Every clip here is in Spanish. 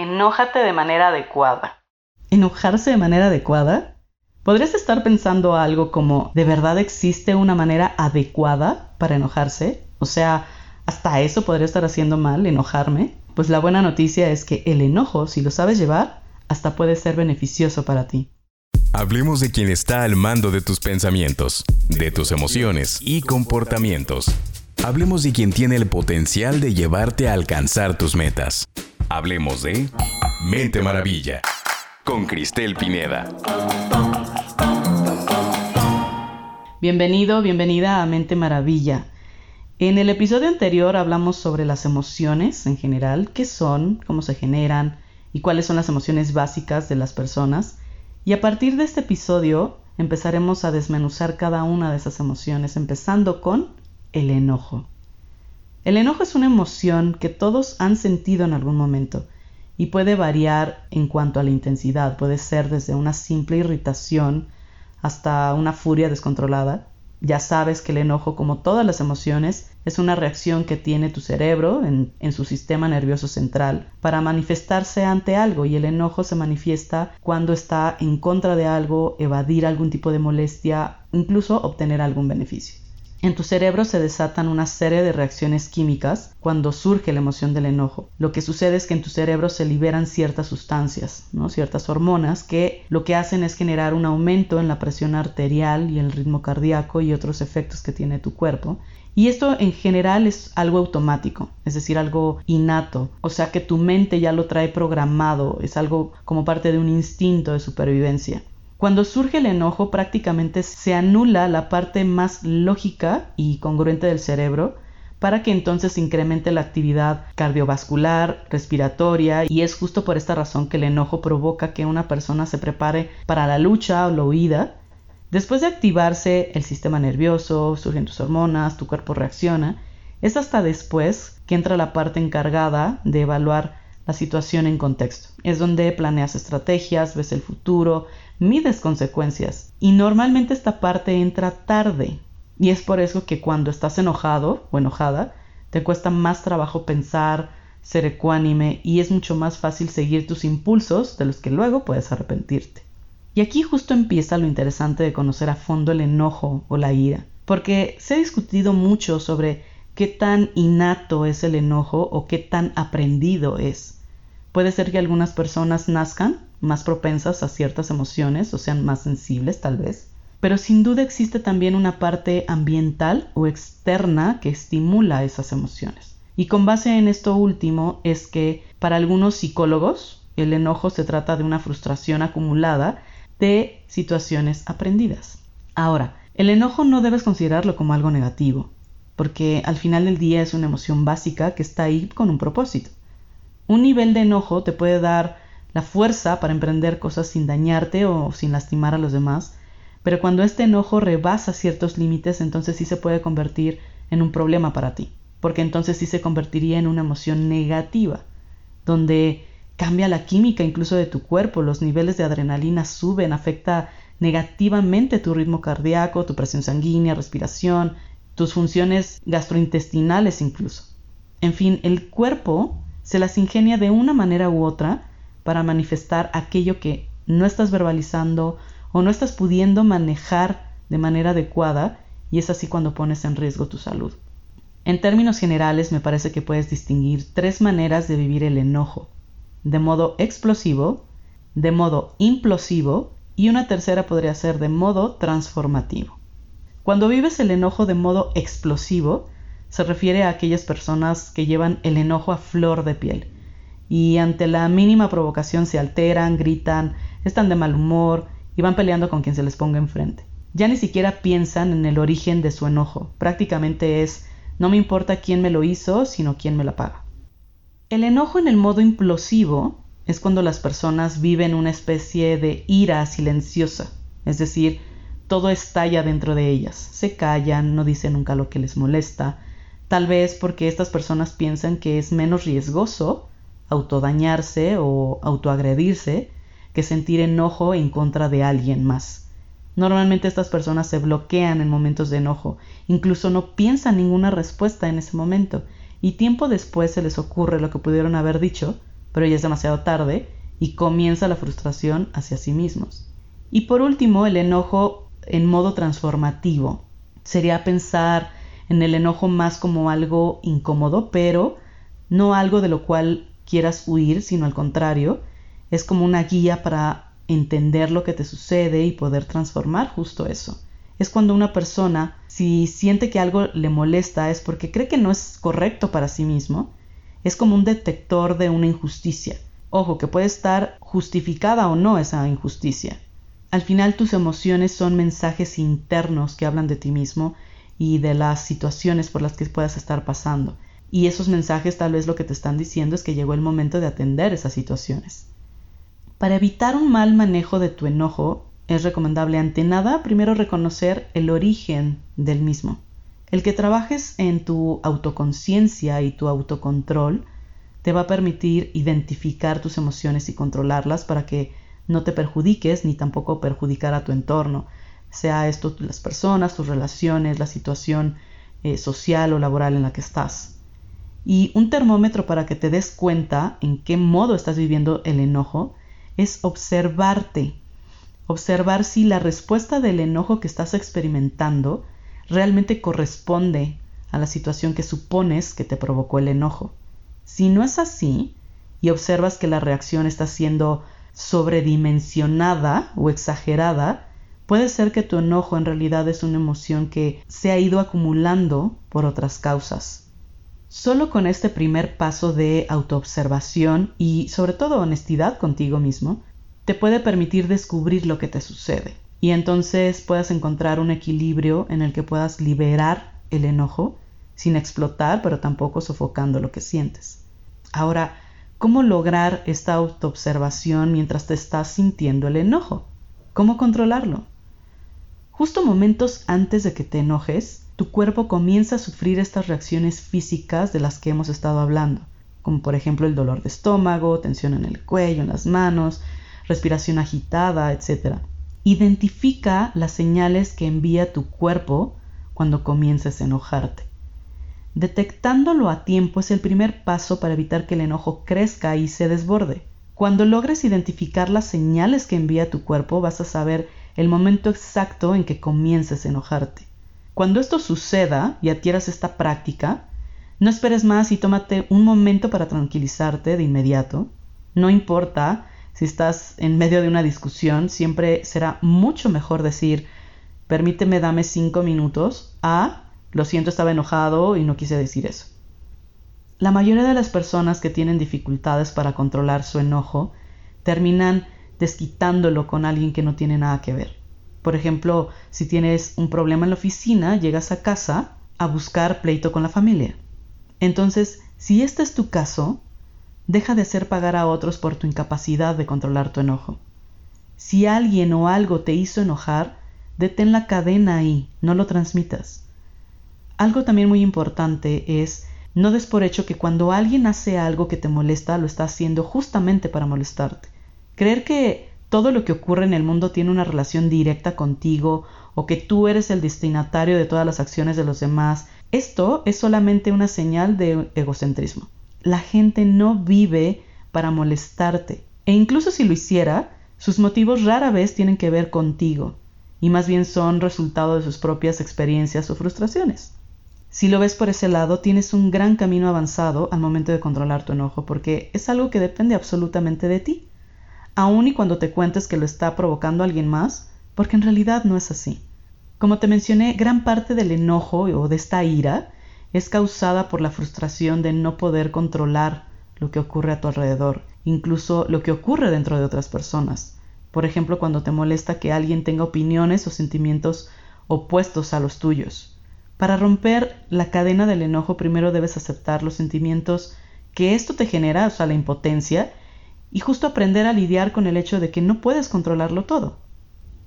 Enójate de manera adecuada. ¿Enojarse de manera adecuada? Podrías estar pensando algo como, ¿de verdad existe una manera adecuada para enojarse? O sea, hasta eso podría estar haciendo mal, enojarme. Pues la buena noticia es que el enojo, si lo sabes llevar, hasta puede ser beneficioso para ti. Hablemos de quien está al mando de tus pensamientos, de tus emociones y comportamientos. Hablemos de quien tiene el potencial de llevarte a alcanzar tus metas. Hablemos de Mente Maravilla con Cristel Pineda. Bienvenido, bienvenida a Mente Maravilla. En el episodio anterior hablamos sobre las emociones en general, qué son, cómo se generan y cuáles son las emociones básicas de las personas. Y a partir de este episodio empezaremos a desmenuzar cada una de esas emociones, empezando con el enojo. El enojo es una emoción que todos han sentido en algún momento y puede variar en cuanto a la intensidad. Puede ser desde una simple irritación hasta una furia descontrolada. Ya sabes que el enojo, como todas las emociones, es una reacción que tiene tu cerebro en, su sistema nervioso central para manifestarse ante algo y el enojo se manifiesta cuando está en contra de algo, evadir algún tipo de molestia, incluso obtener algún beneficio. En tu cerebro se desatan una serie de reacciones químicas cuando surge la emoción del enojo. Lo que sucede es que en tu cerebro se liberan ciertas sustancias, ¿no? ciertas hormonas que lo que hacen es generar un aumento en la presión arterial y el ritmo cardíaco y otros efectos que tiene tu cuerpo. Y esto en general es algo automático, es decir, algo innato, o sea que tu mente ya lo trae programado, es algo como parte de un instinto de supervivencia. Cuando surge el enojo prácticamente se anula la parte más lógica y congruente del cerebro para que entonces incremente la actividad cardiovascular, respiratoria, y es justo por esta razón que el enojo provoca que una persona se prepare para la lucha o la huida. Después de activarse el sistema nervioso, surgen tus hormonas, tu cuerpo reacciona, es hasta después que entra la parte encargada de evaluar la situación en contexto. Es donde planeas estrategias, ves el futuro, mides consecuencias. Y normalmente esta parte entra tarde. Y es por eso que cuando estás enojado o enojada, te cuesta más trabajo pensar, ser ecuánime y es mucho más fácil seguir tus impulsos de los que luego puedes arrepentirte. Y aquí justo empieza lo interesante de conocer a fondo el enojo o la ira, porque se ha discutido mucho sobre qué tan innato es el enojo o qué tan aprendido es. Puede ser que algunas personas nazcan más propensas a ciertas emociones o sean más sensibles tal vez. Pero sin duda existe también una parte ambiental o externa que estimula esas emociones. Y con base en esto último es que para algunos psicólogos el enojo se trata de una frustración acumulada de situaciones aprendidas. Ahora, el enojo no debes considerarlo como algo negativo, porque al final del día es una emoción básica que está ahí con un propósito. Un nivel de enojo te puede dar la fuerza para emprender cosas sin dañarte o sin lastimar a los demás, pero cuando este enojo rebasa ciertos límites, entonces sí se puede convertir en un problema para ti, porque entonces sí se convertiría en una emoción negativa, donde cambia la química incluso de tu cuerpo, los niveles de adrenalina suben, afecta negativamente tu ritmo cardíaco, tu presión sanguínea, respiración, tus funciones gastrointestinales incluso. En fin, el cuerpo se las ingenia de una manera u otra para manifestar aquello que no estás verbalizando o no estás pudiendo manejar de manera adecuada y es así cuando pones en riesgo tu salud. En términos generales me parece que puedes distinguir tres maneras de vivir el enojo, de modo explosivo, de modo implosivo y una tercera podría ser de modo transformativo. Cuando vives el enojo de modo explosivo, se refiere a aquellas personas que llevan el enojo a flor de piel, y ante la mínima provocación se alteran, gritan, están de mal humor y van peleando con quien se les ponga enfrente. Ya ni siquiera piensan en el origen de su enojo, prácticamente es no me importa quién me lo hizo, sino quién me la paga. El enojo en el modo implosivo es cuando las personas viven una especie de ira silenciosa, es decir, todo estalla dentro de ellas, se callan, no dicen nunca lo que les molesta, tal vez porque estas personas piensan que es menos riesgoso autodañarse o autoagredirse que sentir enojo en contra de alguien más. Normalmente estas personas se bloquean en momentos de enojo, incluso no piensan ninguna respuesta en ese momento, y tiempo después se les ocurre lo que pudieron haber dicho, pero ya es demasiado tarde y comienza la frustración hacia sí mismos. Y por último, el enojo en modo transformativo. Sería pensar en el enojo más como algo incómodo, pero no algo de lo cual quieras huir, sino al contrario, es como una guía para entender lo que te sucede y poder transformar justo eso. Es cuando una persona, si siente que algo le molesta, es porque cree que no es correcto para sí mismo, es como un detector de una injusticia. Ojo, que puede estar justificada o no esa injusticia. Al final tus emociones son mensajes internos que hablan de ti mismo y de las situaciones por las que puedas estar pasando. Y esos mensajes tal vez lo que te están diciendo es que llegó el momento de atender esas situaciones. Para evitar un mal manejo de tu enojo, es recomendable ante nada primero reconocer el origen del mismo. El que trabajes en tu autoconciencia y tu autocontrol te va a permitir identificar tus emociones y controlarlas para que no te perjudiques ni tampoco perjudicar a tu entorno, sea esto las personas, tus relaciones, la situación eh, social o laboral en la que estás. Y un termómetro para que te des cuenta en qué modo estás viviendo el enojo es observarte, observar si la respuesta del enojo que estás experimentando realmente corresponde a la situación que supones que te provocó el enojo. Si no es así, y observas que la reacción está siendo sobredimensionada o exagerada, puede ser que tu enojo en realidad es una emoción que se ha ido acumulando por otras causas. Solo con este primer paso de autoobservación y sobre todo honestidad contigo mismo, te puede permitir descubrir lo que te sucede y entonces puedas encontrar un equilibrio en el que puedas liberar el enojo sin explotar pero tampoco sofocando lo que sientes. Ahora, ¿Cómo lograr esta autoobservación mientras te estás sintiendo el enojo? ¿Cómo controlarlo? Justo momentos antes de que te enojes, tu cuerpo comienza a sufrir estas reacciones físicas de las que hemos estado hablando, como por ejemplo el dolor de estómago, tensión en el cuello, en las manos, respiración agitada, etc. Identifica las señales que envía tu cuerpo cuando comiences a enojarte. Detectándolo a tiempo es el primer paso para evitar que el enojo crezca y se desborde. Cuando logres identificar las señales que envía tu cuerpo, vas a saber el momento exacto en que comiences a enojarte. Cuando esto suceda y adquieras esta práctica, no esperes más y tómate un momento para tranquilizarte de inmediato. No importa si estás en medio de una discusión, siempre será mucho mejor decir, permíteme, dame cinco minutos a lo siento, estaba enojado y no quise decir eso. La mayoría de las personas que tienen dificultades para controlar su enojo terminan desquitándolo con alguien que no tiene nada que ver. Por ejemplo, si tienes un problema en la oficina, llegas a casa a buscar pleito con la familia. Entonces, si este es tu caso, deja de hacer pagar a otros por tu incapacidad de controlar tu enojo. Si alguien o algo te hizo enojar, detén la cadena ahí, no lo transmitas. Algo también muy importante es no des por hecho que cuando alguien hace algo que te molesta lo está haciendo justamente para molestarte. Creer que todo lo que ocurre en el mundo tiene una relación directa contigo o que tú eres el destinatario de todas las acciones de los demás, esto es solamente una señal de egocentrismo. La gente no vive para molestarte e incluso si lo hiciera, sus motivos rara vez tienen que ver contigo y más bien son resultado de sus propias experiencias o frustraciones. Si lo ves por ese lado, tienes un gran camino avanzado al momento de controlar tu enojo, porque es algo que depende absolutamente de ti, aun y cuando te cuentes que lo está provocando alguien más, porque en realidad no es así. Como te mencioné, gran parte del enojo o de esta ira es causada por la frustración de no poder controlar lo que ocurre a tu alrededor, incluso lo que ocurre dentro de otras personas. Por ejemplo, cuando te molesta que alguien tenga opiniones o sentimientos opuestos a los tuyos. Para romper la cadena del enojo primero debes aceptar los sentimientos que esto te genera, o sea, la impotencia, y justo aprender a lidiar con el hecho de que no puedes controlarlo todo.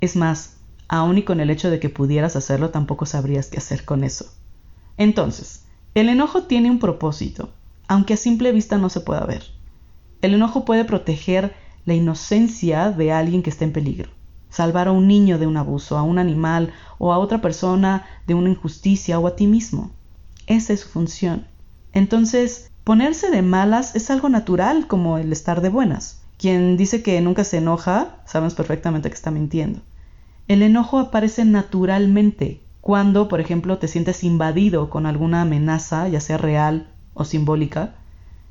Es más, aun y con el hecho de que pudieras hacerlo, tampoco sabrías qué hacer con eso. Entonces, el enojo tiene un propósito, aunque a simple vista no se pueda ver. El enojo puede proteger la inocencia de alguien que está en peligro salvar a un niño de un abuso, a un animal o a otra persona de una injusticia o a ti mismo. Esa es su función. Entonces, Ponerse de malas es algo natural como el estar de buenas. Quien dice que nunca se enoja, sabemos perfectamente que está mintiendo. El enojo aparece naturalmente cuando, por ejemplo, te sientes invadido con alguna amenaza, ya sea real o simbólica.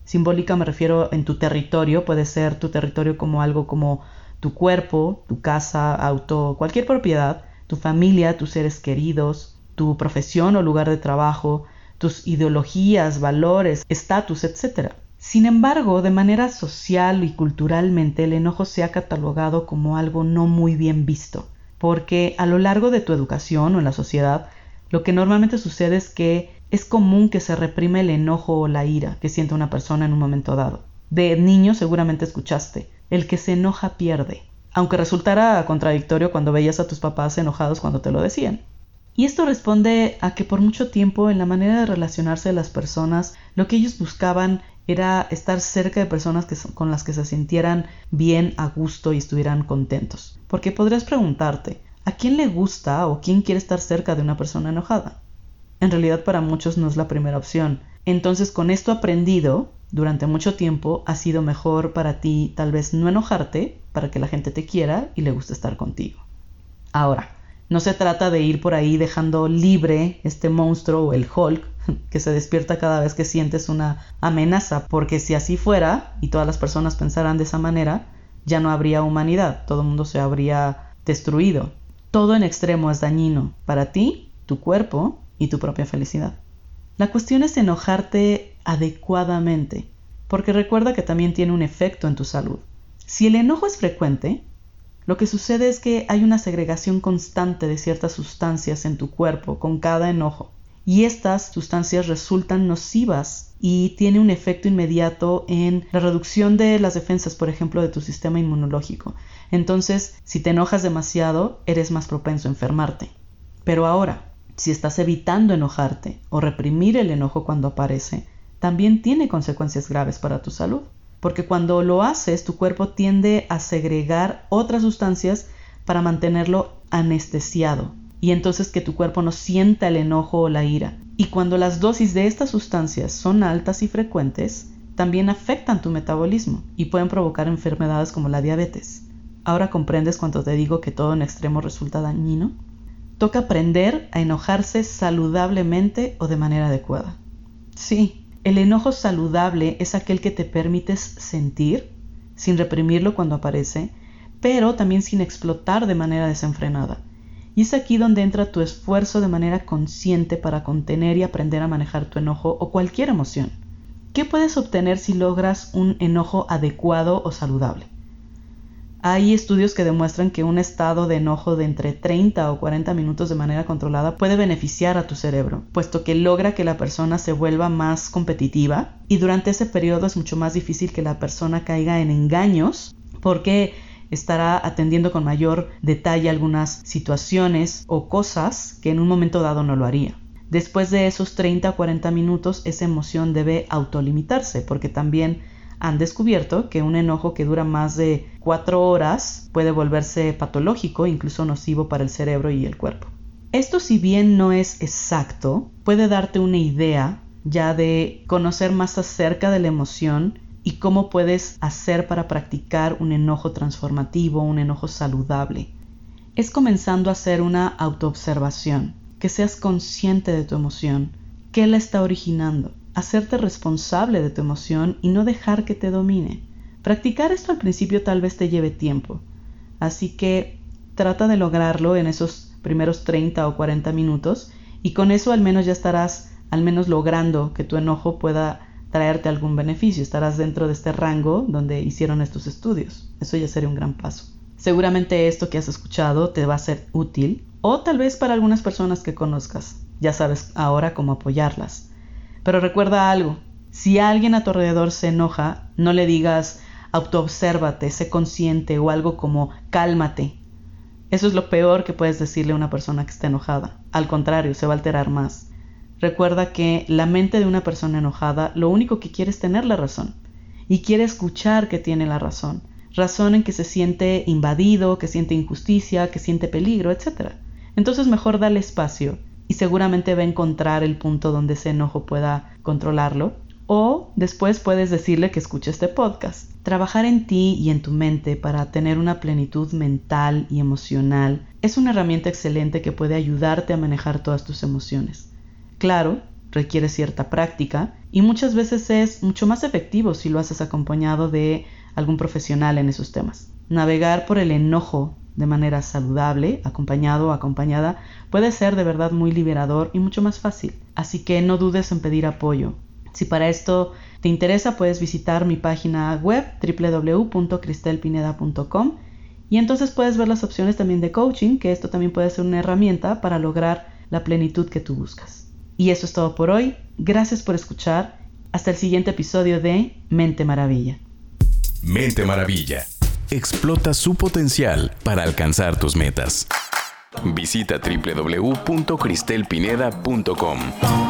Simbólica me refiero en tu territorio, puede ser tu territorio como algo como tu cuerpo, tu casa, auto, cualquier propiedad, tu familia, tus seres queridos, tu profesión o lugar de trabajo, tus ideologías, valores, estatus, etc. Sin embargo, de manera social y culturalmente el enojo se ha catalogado como algo no muy bien visto, porque a lo largo de tu educación o en la sociedad, lo que normalmente sucede es que es común que se reprime el enojo o la ira que siente una persona en un momento dado. De niño seguramente escuchaste, el que se enoja pierde, aunque resultara contradictorio cuando veías a tus papás enojados cuando te lo decían. Y esto responde a que por mucho tiempo en la manera de relacionarse de las personas, lo que ellos buscaban era estar cerca de personas con las que se sintieran bien, a gusto y estuvieran contentos. Porque podrías preguntarte, ¿a quién le gusta o quién quiere estar cerca de una persona enojada? En realidad para muchos no es la primera opción. Entonces con esto aprendido, durante mucho tiempo ha sido mejor para ti tal vez no enojarte para que la gente te quiera y le guste estar contigo. Ahora, no se trata de ir por ahí dejando libre este monstruo o el Hulk que se despierta cada vez que sientes una amenaza, porque si así fuera y todas las personas pensaran de esa manera, ya no habría humanidad, todo el mundo se habría destruido. Todo en extremo es dañino para ti, tu cuerpo y tu propia felicidad. La cuestión es enojarte adecuadamente, porque recuerda que también tiene un efecto en tu salud. Si el enojo es frecuente, lo que sucede es que hay una segregación constante de ciertas sustancias en tu cuerpo con cada enojo. Y estas sustancias resultan nocivas y tiene un efecto inmediato en la reducción de las defensas, por ejemplo, de tu sistema inmunológico. Entonces, si te enojas demasiado, eres más propenso a enfermarte. Pero ahora, si estás evitando enojarte o reprimir el enojo cuando aparece, también tiene consecuencias graves para tu salud porque cuando lo haces tu cuerpo tiende a segregar otras sustancias para mantenerlo anestesiado y entonces que tu cuerpo no sienta el enojo o la ira. Y cuando las dosis de estas sustancias son altas y frecuentes, también afectan tu metabolismo y pueden provocar enfermedades como la diabetes. Ahora comprendes cuando te digo que todo en extremo resulta dañino. Toca aprender a enojarse saludablemente o de manera adecuada. Sí, el enojo saludable es aquel que te permites sentir, sin reprimirlo cuando aparece, pero también sin explotar de manera desenfrenada. Y es aquí donde entra tu esfuerzo de manera consciente para contener y aprender a manejar tu enojo o cualquier emoción. ¿Qué puedes obtener si logras un enojo adecuado o saludable? Hay estudios que demuestran que un estado de enojo de entre 30 o 40 minutos de manera controlada puede beneficiar a tu cerebro, puesto que logra que la persona se vuelva más competitiva y durante ese periodo es mucho más difícil que la persona caiga en engaños porque estará atendiendo con mayor detalle algunas situaciones o cosas que en un momento dado no lo haría. Después de esos 30 o 40 minutos, esa emoción debe autolimitarse porque también han descubierto que un enojo que dura más de cuatro horas puede volverse patológico, incluso nocivo para el cerebro y el cuerpo. Esto si bien no es exacto, puede darte una idea ya de conocer más acerca de la emoción y cómo puedes hacer para practicar un enojo transformativo, un enojo saludable. Es comenzando a hacer una autoobservación, que seas consciente de tu emoción, qué la está originando, hacerte responsable de tu emoción y no dejar que te domine. Practicar esto al principio tal vez te lleve tiempo, así que trata de lograrlo en esos primeros 30 o 40 minutos y con eso al menos ya estarás al menos logrando que tu enojo pueda traerte algún beneficio, estarás dentro de este rango donde hicieron estos estudios. Eso ya sería un gran paso. Seguramente esto que has escuchado te va a ser útil o tal vez para algunas personas que conozcas. Ya sabes ahora cómo apoyarlas. Pero recuerda algo, si alguien a tu alrededor se enoja, no le digas autoobsérvate, sé consciente o algo como cálmate. Eso es lo peor que puedes decirle a una persona que está enojada. Al contrario, se va a alterar más. Recuerda que la mente de una persona enojada lo único que quiere es tener la razón y quiere escuchar que tiene la razón. Razón en que se siente invadido, que siente injusticia, que siente peligro, etc. Entonces mejor dale espacio y seguramente va a encontrar el punto donde ese enojo pueda controlarlo o después puedes decirle que escuche este podcast. Trabajar en ti y en tu mente para tener una plenitud mental y emocional es una herramienta excelente que puede ayudarte a manejar todas tus emociones. Claro, requiere cierta práctica y muchas veces es mucho más efectivo si lo haces acompañado de algún profesional en esos temas. Navegar por el enojo de manera saludable, acompañado o acompañada, puede ser de verdad muy liberador y mucho más fácil. Así que no dudes en pedir apoyo. Si para esto te interesa, puedes visitar mi página web www.cristelpineda.com y entonces puedes ver las opciones también de coaching, que esto también puede ser una herramienta para lograr la plenitud que tú buscas. Y eso es todo por hoy. Gracias por escuchar. Hasta el siguiente episodio de Mente Maravilla. Mente Maravilla. Explota su potencial para alcanzar tus metas. Visita www.cristelpineda.com.